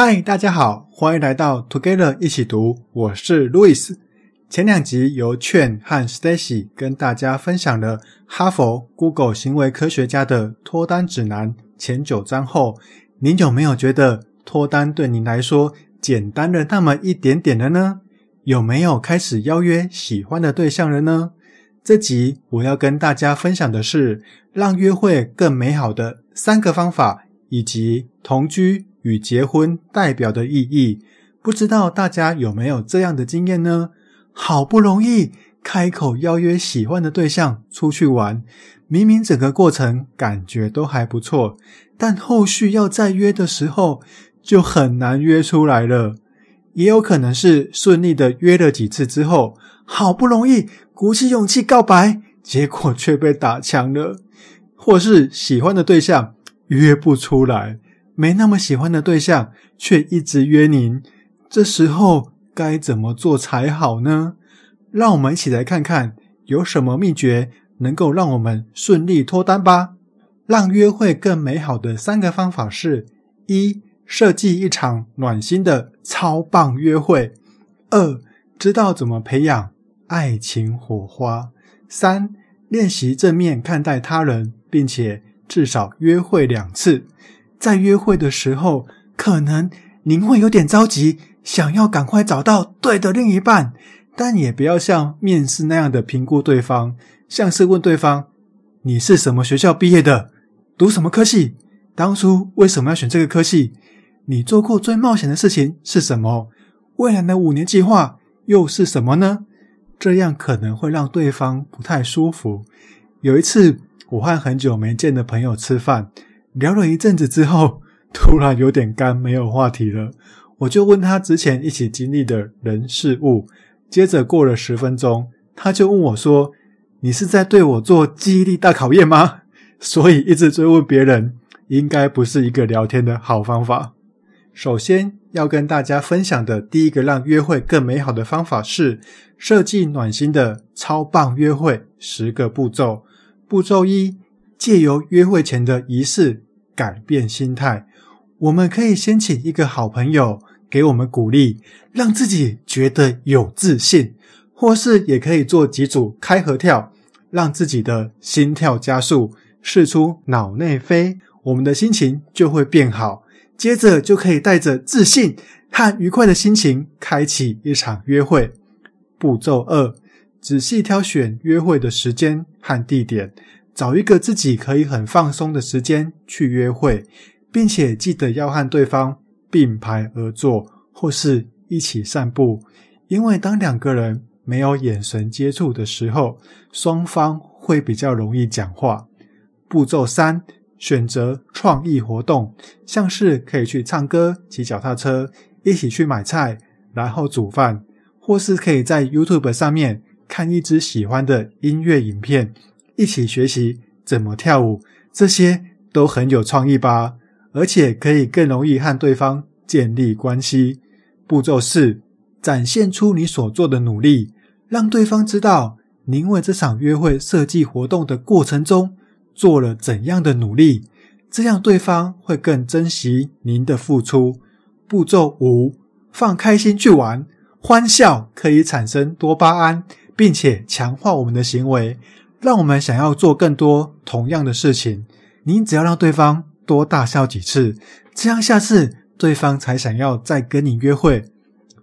嗨，大家好，欢迎来到 Together 一起读，我是 Louis。前两集由 Chen 和 Stacy 跟大家分享了哈佛、Google 行为科学家的脱单指南前九章后，您有没有觉得脱单对您来说简单了那么一点点了呢？有没有开始邀约喜欢的对象了呢？这集我要跟大家分享的是让约会更美好的三个方法，以及同居。与结婚代表的意义，不知道大家有没有这样的经验呢？好不容易开口邀约喜欢的对象出去玩，明明整个过程感觉都还不错，但后续要再约的时候就很难约出来了。也有可能是顺利的约了几次之后，好不容易鼓起勇气告白，结果却被打枪了，或是喜欢的对象约不出来。没那么喜欢的对象，却一直约您，这时候该怎么做才好呢？让我们一起来看看有什么秘诀能够让我们顺利脱单吧。让约会更美好的三个方法是：一、设计一场暖心的超棒约会；二、知道怎么培养爱情火花；三、练习正面看待他人，并且至少约会两次。在约会的时候，可能您会有点着急，想要赶快找到对的另一半，但也不要像面试那样的评估对方，像是问对方：“你是什么学校毕业的？读什么科系？当初为什么要选这个科系？你做过最冒险的事情是什么？未来的五年计划又是什么呢？”这样可能会让对方不太舒服。有一次，我和很久没见的朋友吃饭。聊了一阵子之后，突然有点干，没有话题了。我就问他之前一起经历的人事物。接着过了十分钟，他就问我说：“你是在对我做记忆力大考验吗？”所以一直追问别人，应该不是一个聊天的好方法。首先要跟大家分享的第一个让约会更美好的方法是设计暖心的超棒约会十个步骤。步骤一：借由约会前的仪式。改变心态，我们可以先请一个好朋友给我们鼓励，让自己觉得有自信；或是也可以做几组开合跳，让自己的心跳加速，试出脑内飞，我们的心情就会变好。接着就可以带着自信和愉快的心情，开启一场约会。步骤二：仔细挑选约会的时间和地点。找一个自己可以很放松的时间去约会，并且记得要和对方并排而坐，或是一起散步。因为当两个人没有眼神接触的时候，双方会比较容易讲话。步骤三：选择创意活动，像是可以去唱歌、骑脚踏车、一起去买菜，然后煮饭，或是可以在 YouTube 上面看一支喜欢的音乐影片。一起学习怎么跳舞，这些都很有创意吧？而且可以更容易和对方建立关系。步骤四：展现出你所做的努力，让对方知道您为这场约会设计活动的过程中做了怎样的努力，这样对方会更珍惜您的付出。步骤五：放开心去玩，欢笑可以产生多巴胺，并且强化我们的行为。让我们想要做更多同样的事情，您只要让对方多大笑几次，这样下次对方才想要再跟你约会。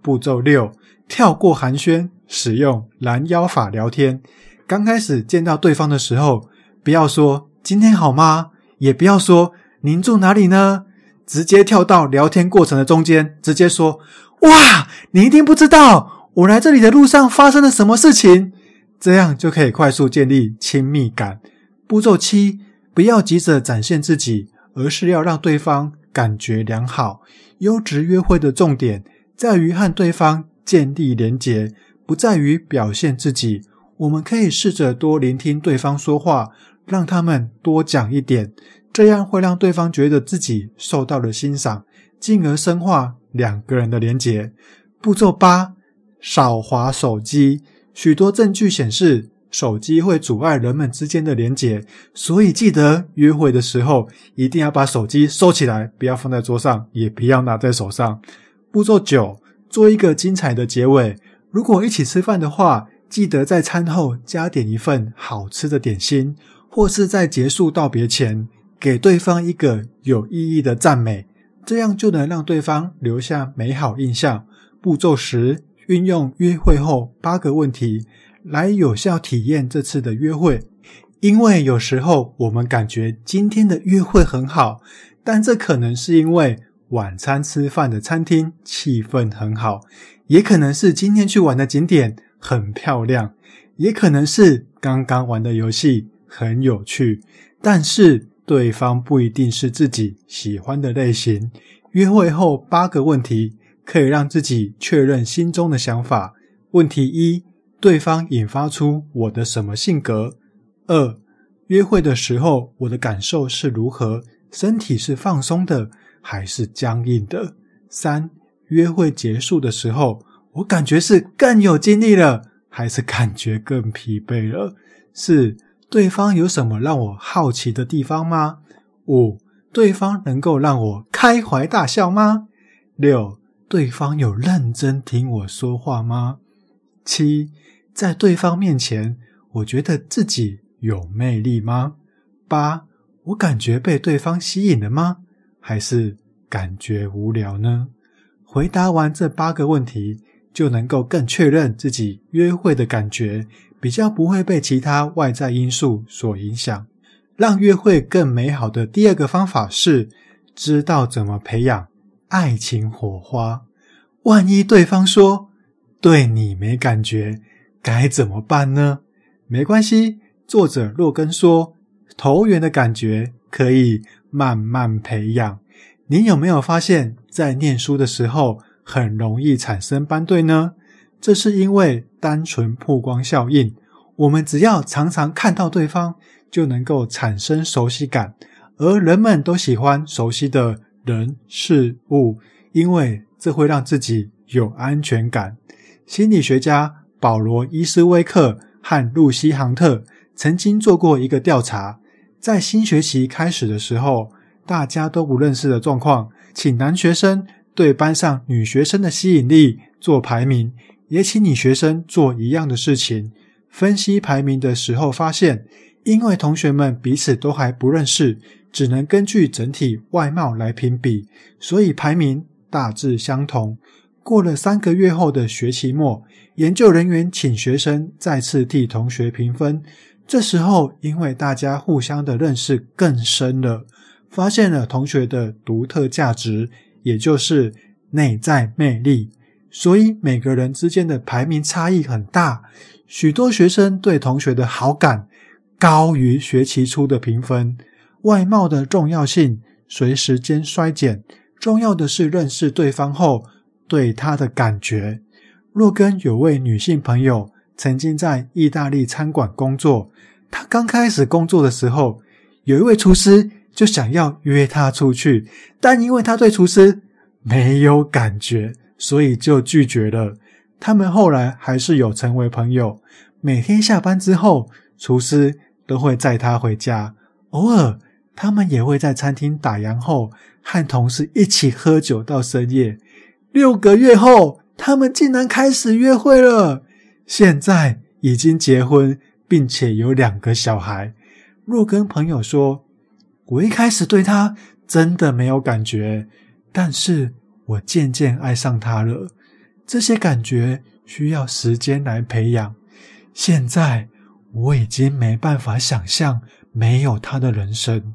步骤六：跳过寒暄，使用拦腰法聊天。刚开始见到对方的时候，不要说“今天好吗”，也不要说“您住哪里呢”，直接跳到聊天过程的中间，直接说：“哇，你一定不知道我来这里的路上发生了什么事情。”这样就可以快速建立亲密感。步骤七，不要急着展现自己，而是要让对方感觉良好。优质约会的重点在于和对方建立连结，不在于表现自己。我们可以试着多聆听对方说话，让他们多讲一点，这样会让对方觉得自己受到了欣赏，进而深化两个人的连结。步骤八，少滑手机。许多证据显示，手机会阻碍人们之间的连结，所以记得约会的时候一定要把手机收起来，不要放在桌上，也不要拿在手上。步骤九，做一个精彩的结尾。如果一起吃饭的话，记得在餐后加点一份好吃的点心，或是在结束道别前，给对方一个有意义的赞美，这样就能让对方留下美好印象。步骤十，运用约会后八个问题来有效体验这次的约会。因为有时候我们感觉今天的约会很好，但这可能是因为晚餐吃饭的餐厅气氛很好，也可能是今天去玩的景点很漂亮，也可能是刚刚玩的游戏很有趣，但是对方不一定是自己喜欢的类型。约会后八个问题可以让自己确认心中的想法。问题一：对方引发出我的什么性格？二：约会的时候我的感受是如何？身体是放松的还是僵硬的？三：约会结束的时候，我感觉是更有精力了，还是感觉更疲惫了？四，对方有什么让我好奇的地方吗？五，对方能够让我开怀大笑吗？六，对方有认真听我说话吗？七，在对方面前，我觉得自己有魅力吗？八，我感觉被对方吸引了吗？还是感觉无聊呢？回答完这八个问题，就能够更确认自己约会的感觉，比较不会被其他外在因素所影响。让约会更美好的第二个方法是，知道怎么培养爱情火花。万一对方说对你没感觉，该怎么办呢？没关系，作者洛根说，投缘的感觉可以慢慢培养。你有没有发现，在念书的时候，很容易产生班对呢？这是因为单纯曝光效应。我们只要常常看到对方，就能够产生熟悉感，而人们都喜欢熟悉的人事物，因为这会让自己有安全感。心理学家保罗·伊斯威克和露西·杭特曾经做过一个调查，在新学期开始的时候，大家都不认识的状况，请男学生。对班上女学生的吸引力做排名，也请女学生做一样的事情。分析排名的时候发现，因为同学们彼此都还不认识，只能根据整体外貌来评比，所以排名大致相同。过了三个月后的学期末，研究人员请学生再次替同学评分。这时候，因为大家互相的认识更深了，发现了同学的独特价值。也就是内在魅力，所以每个人之间的排名差异很大。许多学生对同学的好感高于学期初的评分。外貌的重要性随时间衰减，重要的是认识对方后对他的感觉。洛根有位女性朋友曾经在意大利餐馆工作，她刚开始工作的时候，有一位厨师。就想要约他出去，但因为他对厨师没有感觉，所以就拒绝了。他们后来还是有成为朋友，每天下班之后，厨师都会载他回家。偶尔，他们也会在餐厅打烊后和同事一起喝酒到深夜。六个月后，他们竟然开始约会了，现在已经结婚，并且有两个小孩。若跟朋友说。我一开始对他真的没有感觉，但是我渐渐爱上他了。这些感觉需要时间来培养。现在我已经没办法想象没有他的人生，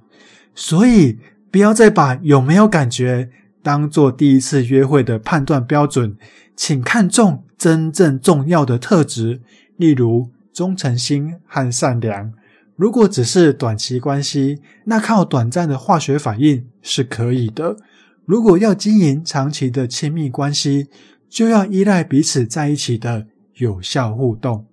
所以不要再把有没有感觉当做第一次约会的判断标准，请看重真正重要的特质，例如忠诚心和善良。如果只是短期关系，那靠短暂的化学反应是可以的。如果要经营长期的亲密关系，就要依赖彼此在一起的有效互动。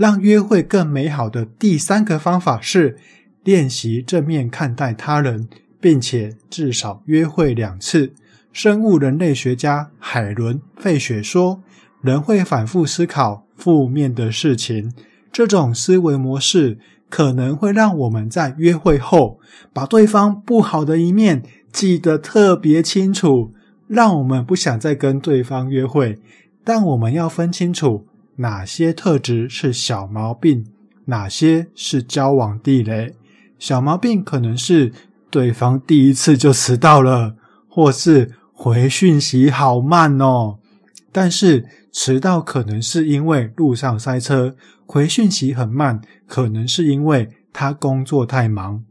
让约会更美好的第三个方法是练习正面看待他人，并且至少约会两次。生物人类学家海伦·费雪说：“人会反复思考负面的事情。”这种思维模式可能会让我们在约会后把对方不好的一面记得特别清楚，让我们不想再跟对方约会。但我们要分清楚哪些特质是小毛病，哪些是交往地雷。小毛病可能是对方第一次就迟到了，或是回讯息好慢哦。但是迟到可能是因为路上塞车，回讯息很慢，可能是因为他工作太忙。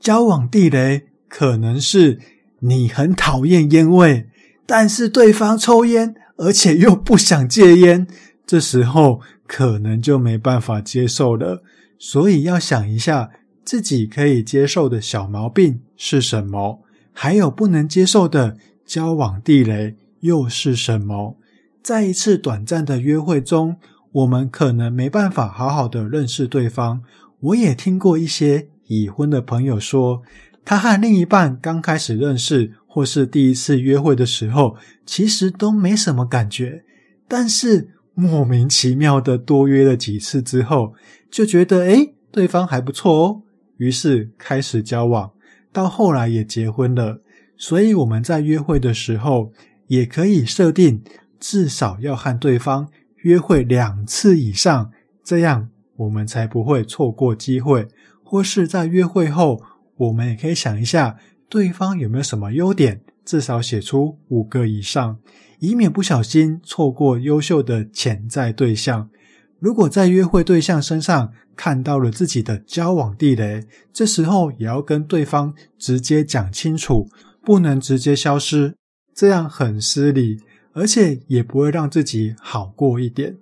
交往地雷可能是你很讨厌烟味，但是对方抽烟，而且又不想戒烟，这时候可能就没办法接受了。所以要想一下。自己可以接受的小毛病是什么？还有不能接受的交往地雷又是什么？在一次短暂的约会中，我们可能没办法好好的认识对方。我也听过一些已婚的朋友说，他和另一半刚开始认识或是第一次约会的时候，其实都没什么感觉，但是莫名其妙的多约了几次之后，就觉得诶，对方还不错哦。于是开始交往，到后来也结婚了。所以我们在约会的时候，也可以设定至少要和对方约会两次以上，这样我们才不会错过机会。或是在约会后，我们也可以想一下对方有没有什么优点，至少写出五个以上，以免不小心错过优秀的潜在对象。如果在约会对象身上看到了自己的交往地雷，这时候也要跟对方直接讲清楚，不能直接消失，这样很失礼，而且也不会让自己好过一点。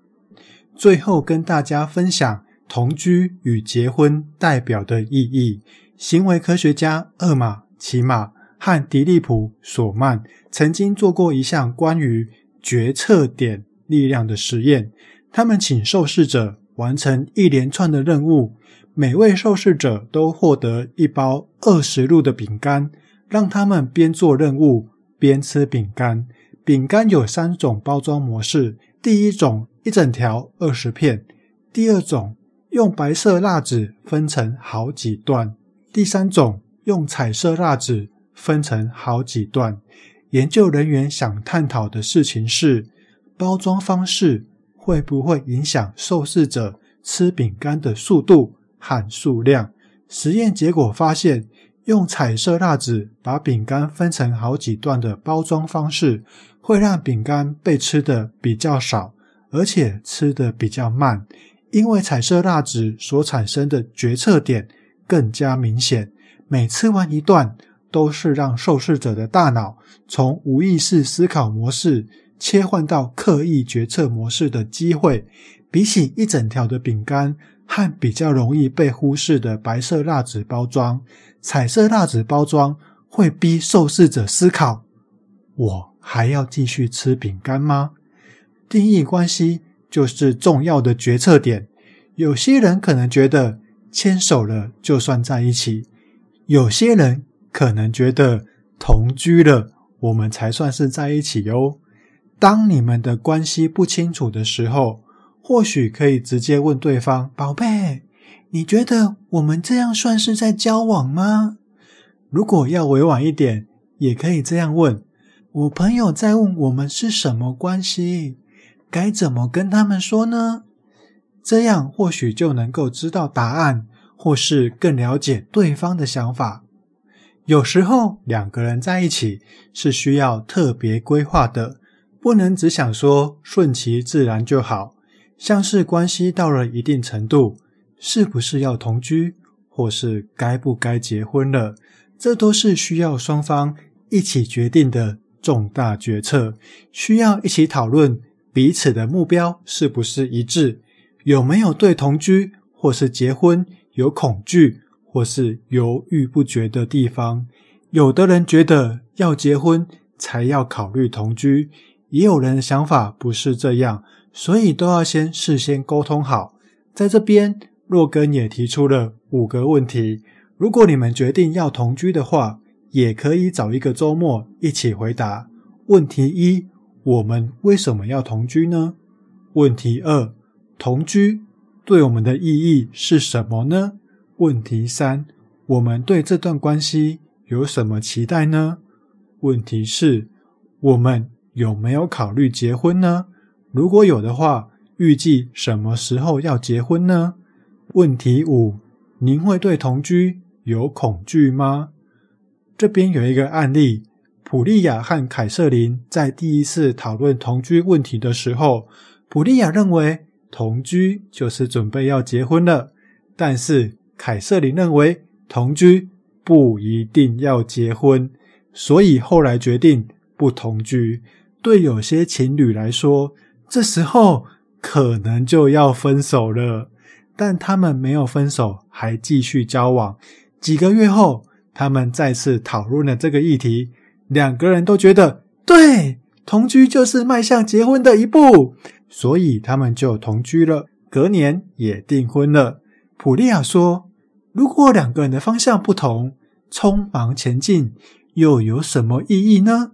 最后跟大家分享同居与结婚代表的意义。行为科学家厄玛·齐马和迪利普·索曼曾经做过一项关于决策点力量的实验。他们请受试者完成一连串的任务，每位受试者都获得一包二十路的饼干，让他们边做任务边吃饼干。饼干有三种包装模式：第一种一整条二十片；第二种用白色蜡纸分成好几段；第三种用彩色蜡纸分成好几段。研究人员想探讨的事情是包装方式。会不会影响受试者吃饼干的速度和数量？实验结果发现，用彩色蜡纸把饼干分成好几段的包装方式，会让饼干被吃的比较少，而且吃的比较慢。因为彩色蜡纸所产生的决策点更加明显，每吃完一段，都是让受试者的大脑从无意识思考模式。切换到刻意决策模式的机会，比起一整条的饼干和比较容易被忽视的白色蜡纸包装，彩色蜡纸包装会逼受试者思考：我还要继续吃饼干吗？定义关系就是重要的决策点。有些人可能觉得牵手了就算在一起，有些人可能觉得同居了我们才算是在一起哟。当你们的关系不清楚的时候，或许可以直接问对方：“宝贝，你觉得我们这样算是在交往吗？”如果要委婉一点，也可以这样问：“我朋友在问我们是什么关系，该怎么跟他们说呢？”这样或许就能够知道答案，或是更了解对方的想法。有时候两个人在一起是需要特别规划的。不能只想说顺其自然就好，像是关系到了一定程度，是不是要同居，或是该不该结婚了，这都是需要双方一起决定的重大决策，需要一起讨论彼此的目标是不是一致，有没有对同居或是结婚有恐惧或是犹豫不决的地方。有的人觉得要结婚才要考虑同居。也有人想法不是这样，所以都要先事先沟通好。在这边，洛根也提出了五个问题。如果你们决定要同居的话，也可以找一个周末一起回答。问题一：我们为什么要同居呢？问题二：同居对我们的意义是什么呢？问题三，我们对这段关系有什么期待呢？问题四，我们有没有考虑结婚呢？如果有的话，预计什么时候要结婚呢？问题五，您会对同居有恐惧吗？这边有一个案例，普利亚和凯瑟琳在第一次讨论同居问题的时候，普利亚认为同居就是准备要结婚了，但是凯瑟琳认为同居不一定要结婚，所以后来决定不同居。对有些情侣来说，这时候可能就要分手了，但他们没有分手，还继续交往。几个月后，他们再次讨论了这个议题，两个人都觉得对，同居就是迈向结婚的一步，所以他们就同居了。隔年也订婚了。普利亚说：“如果两个人的方向不同，匆忙前进又有什么意义呢？”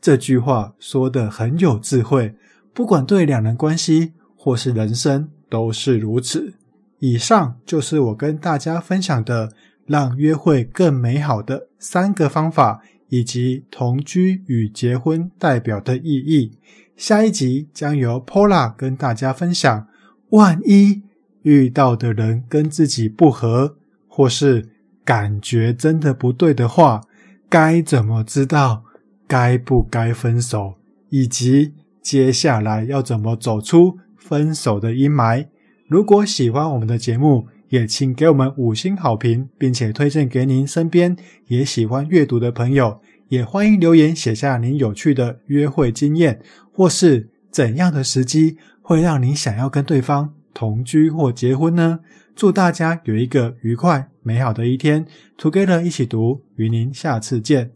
这句话说得很有智慧，不管对两人关系或是人生都是如此。以上就是我跟大家分享的让约会更美好的三个方法，以及同居与结婚代表的意义。下一集将由 Pola 跟大家分享，万一遇到的人跟自己不合，或是感觉真的不对的话，该怎么知道该不该分手，以及接下来要怎么走出分手的阴霾。如果喜欢我们的节目，也请给我们五星好评，并且推荐给您身边也喜欢阅读的朋友。也欢迎留言写下您有趣的约会经验，或是怎样的时机会让你想要跟对方同居或结婚呢？祝大家有一个愉快美好的一天，Together 一起读，与您下次见。